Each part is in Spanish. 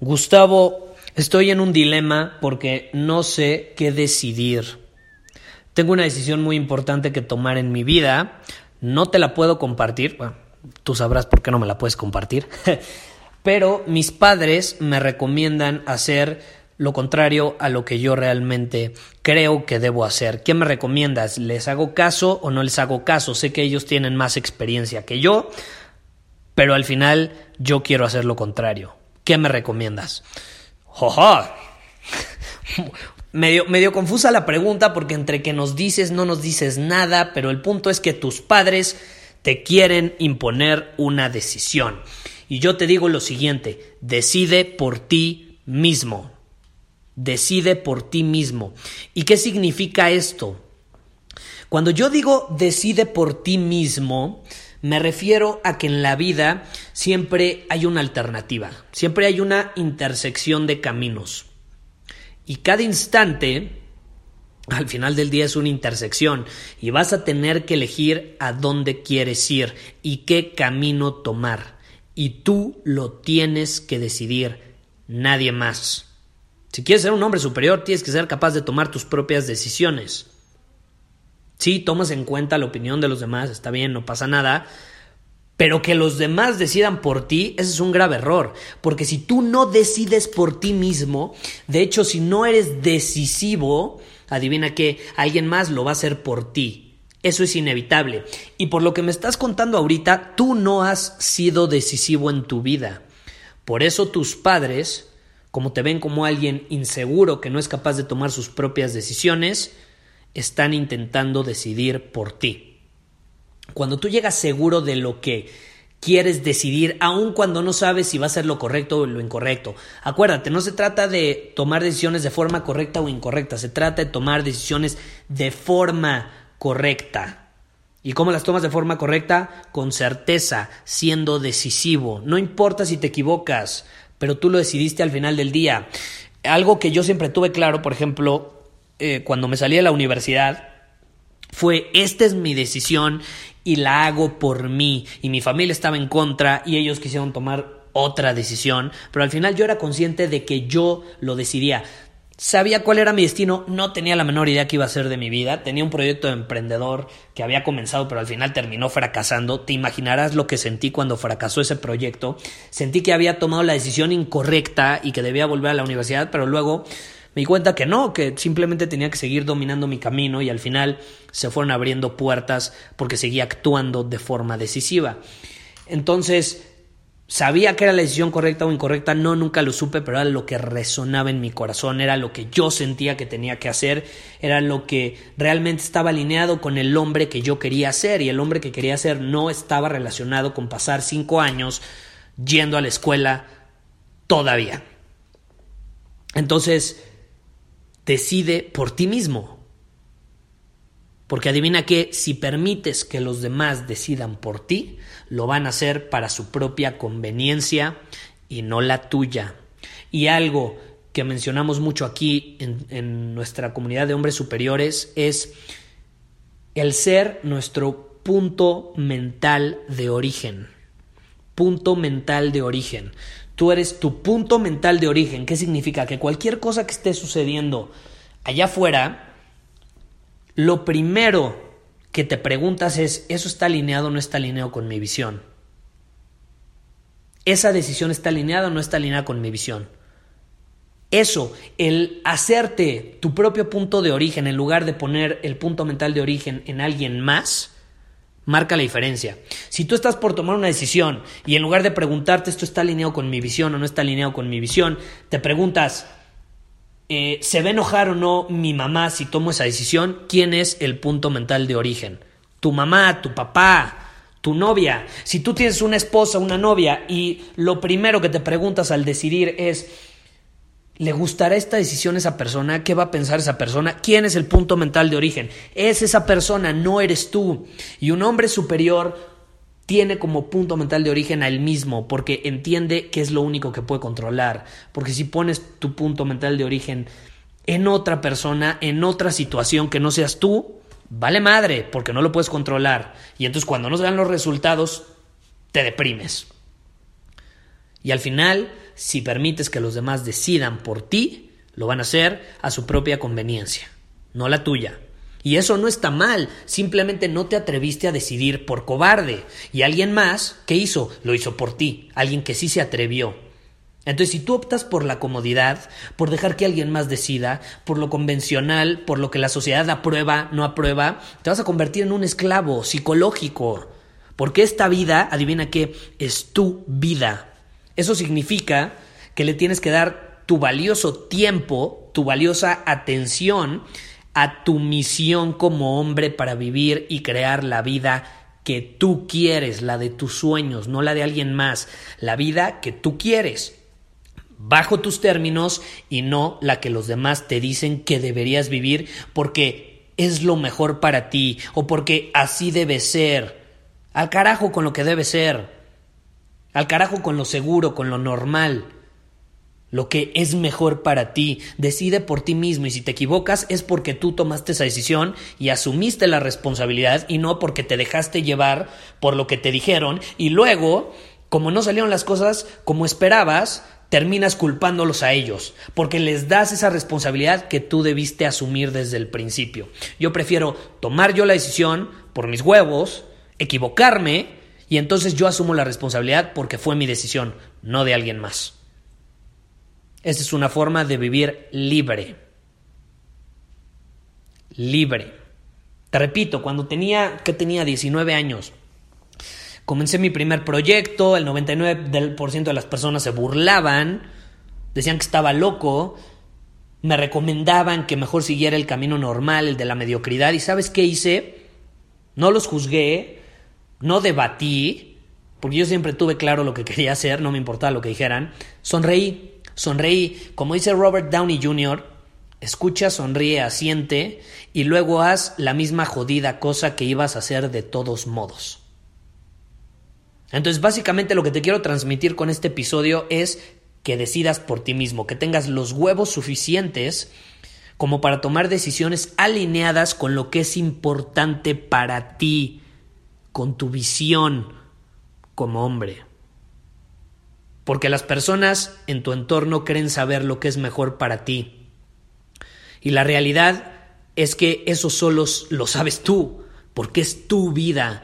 Gustavo, estoy en un dilema porque no sé qué decidir. Tengo una decisión muy importante que tomar en mi vida, no te la puedo compartir, bueno, tú sabrás por qué no me la puedes compartir, pero mis padres me recomiendan hacer lo contrario a lo que yo realmente creo que debo hacer. ¿Qué me recomiendas? ¿Les hago caso o no les hago caso? Sé que ellos tienen más experiencia que yo, pero al final yo quiero hacer lo contrario. ¿Qué me recomiendas? ¡Joja! Medio, medio confusa la pregunta porque entre que nos dices no nos dices nada, pero el punto es que tus padres te quieren imponer una decisión. Y yo te digo lo siguiente, decide por ti mismo. Decide por ti mismo. ¿Y qué significa esto? Cuando yo digo decide por ti mismo, me refiero a que en la vida siempre hay una alternativa, siempre hay una intersección de caminos. Y cada instante al final del día es una intersección y vas a tener que elegir a dónde quieres ir y qué camino tomar. Y tú lo tienes que decidir, nadie más. Si quieres ser un hombre superior, tienes que ser capaz de tomar tus propias decisiones. Sí, tomas en cuenta la opinión de los demás, está bien, no pasa nada, pero que los demás decidan por ti, ese es un grave error, porque si tú no decides por ti mismo, de hecho, si no eres decisivo, adivina que alguien más lo va a hacer por ti. Eso es inevitable. Y por lo que me estás contando ahorita, tú no has sido decisivo en tu vida. Por eso tus padres, como te ven como alguien inseguro que no es capaz de tomar sus propias decisiones, están intentando decidir por ti. Cuando tú llegas seguro de lo que quieres decidir, aun cuando no sabes si va a ser lo correcto o lo incorrecto. Acuérdate, no se trata de tomar decisiones de forma correcta o incorrecta, se trata de tomar decisiones de forma correcta. ¿Y cómo las tomas de forma correcta? Con certeza, siendo decisivo. No importa si te equivocas, pero tú lo decidiste al final del día. Algo que yo siempre tuve claro, por ejemplo, eh, cuando me salí de la universidad, fue esta es mi decisión y la hago por mí. Y mi familia estaba en contra y ellos quisieron tomar otra decisión, pero al final yo era consciente de que yo lo decidía. Sabía cuál era mi destino, no tenía la menor idea qué iba a ser de mi vida, tenía un proyecto de emprendedor que había comenzado pero al final terminó fracasando, te imaginarás lo que sentí cuando fracasó ese proyecto, sentí que había tomado la decisión incorrecta y que debía volver a la universidad, pero luego me di cuenta que no, que simplemente tenía que seguir dominando mi camino y al final se fueron abriendo puertas porque seguía actuando de forma decisiva. Entonces, sabía que era la decisión correcta o incorrecta, no, nunca lo supe, pero era lo que resonaba en mi corazón, era lo que yo sentía que tenía que hacer, era lo que realmente estaba alineado con el hombre que yo quería ser y el hombre que quería ser no estaba relacionado con pasar cinco años yendo a la escuela todavía. Entonces, decide por ti mismo. Porque adivina que si permites que los demás decidan por ti, lo van a hacer para su propia conveniencia y no la tuya. Y algo que mencionamos mucho aquí en, en nuestra comunidad de hombres superiores es el ser nuestro punto mental de origen. Punto mental de origen. Tú eres tu punto mental de origen. ¿Qué significa? Que cualquier cosa que esté sucediendo allá afuera, lo primero que te preguntas es, ¿eso está alineado o no está alineado con mi visión? ¿Esa decisión está alineada o no está alineada con mi visión? Eso, el hacerte tu propio punto de origen en lugar de poner el punto mental de origen en alguien más, marca la diferencia. Si tú estás por tomar una decisión y en lugar de preguntarte esto está alineado con mi visión o no está alineado con mi visión, te preguntas, eh, ¿se va a enojar o no mi mamá si tomo esa decisión? ¿Quién es el punto mental de origen? ¿Tu mamá, tu papá, tu novia? Si tú tienes una esposa, una novia y lo primero que te preguntas al decidir es, ¿Le gustará esta decisión a esa persona? ¿Qué va a pensar esa persona? ¿Quién es el punto mental de origen? Es esa persona, no eres tú. Y un hombre superior tiene como punto mental de origen a él mismo, porque entiende que es lo único que puede controlar. Porque si pones tu punto mental de origen en otra persona, en otra situación que no seas tú, vale madre, porque no lo puedes controlar. Y entonces cuando no se dan los resultados, te deprimes. Y al final si permites que los demás decidan por ti, lo van a hacer a su propia conveniencia, no la tuya. Y eso no está mal, simplemente no te atreviste a decidir por cobarde. Y alguien más, ¿qué hizo? Lo hizo por ti, alguien que sí se atrevió. Entonces, si tú optas por la comodidad, por dejar que alguien más decida, por lo convencional, por lo que la sociedad aprueba, no aprueba, te vas a convertir en un esclavo psicológico. Porque esta vida, adivina qué, es tu vida. Eso significa que le tienes que dar tu valioso tiempo, tu valiosa atención a tu misión como hombre para vivir y crear la vida que tú quieres, la de tus sueños, no la de alguien más, la vida que tú quieres, bajo tus términos y no la que los demás te dicen que deberías vivir porque es lo mejor para ti o porque así debe ser. Al carajo con lo que debe ser. Al carajo con lo seguro, con lo normal. Lo que es mejor para ti. Decide por ti mismo y si te equivocas es porque tú tomaste esa decisión y asumiste la responsabilidad y no porque te dejaste llevar por lo que te dijeron y luego, como no salieron las cosas como esperabas, terminas culpándolos a ellos, porque les das esa responsabilidad que tú debiste asumir desde el principio. Yo prefiero tomar yo la decisión por mis huevos, equivocarme, y entonces yo asumo la responsabilidad porque fue mi decisión, no de alguien más. Esa es una forma de vivir libre. Libre. Te repito, cuando tenía, que tenía 19 años, comencé mi primer proyecto, el 99% de las personas se burlaban, decían que estaba loco, me recomendaban que mejor siguiera el camino normal, el de la mediocridad, y ¿sabes qué hice? No los juzgué, no debatí, porque yo siempre tuve claro lo que quería hacer, no me importaba lo que dijeran, sonreí, sonreí, como dice Robert Downey Jr., escucha, sonríe, asiente y luego haz la misma jodida cosa que ibas a hacer de todos modos. Entonces, básicamente lo que te quiero transmitir con este episodio es que decidas por ti mismo, que tengas los huevos suficientes como para tomar decisiones alineadas con lo que es importante para ti, con tu visión como hombre. Porque las personas en tu entorno creen saber lo que es mejor para ti. Y la realidad es que eso solo lo sabes tú, porque es tu vida.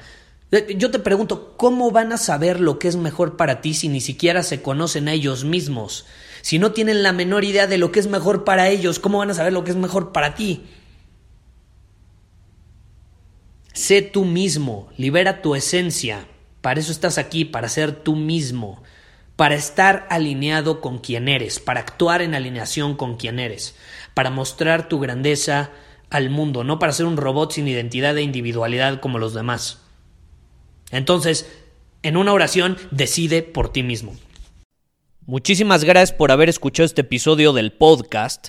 Yo te pregunto, ¿cómo van a saber lo que es mejor para ti si ni siquiera se conocen a ellos mismos? Si no tienen la menor idea de lo que es mejor para ellos, ¿cómo van a saber lo que es mejor para ti? Sé tú mismo, libera tu esencia. Para eso estás aquí, para ser tú mismo, para estar alineado con quien eres, para actuar en alineación con quien eres, para mostrar tu grandeza al mundo, no para ser un robot sin identidad e individualidad como los demás. Entonces, en una oración, decide por ti mismo. Muchísimas gracias por haber escuchado este episodio del podcast.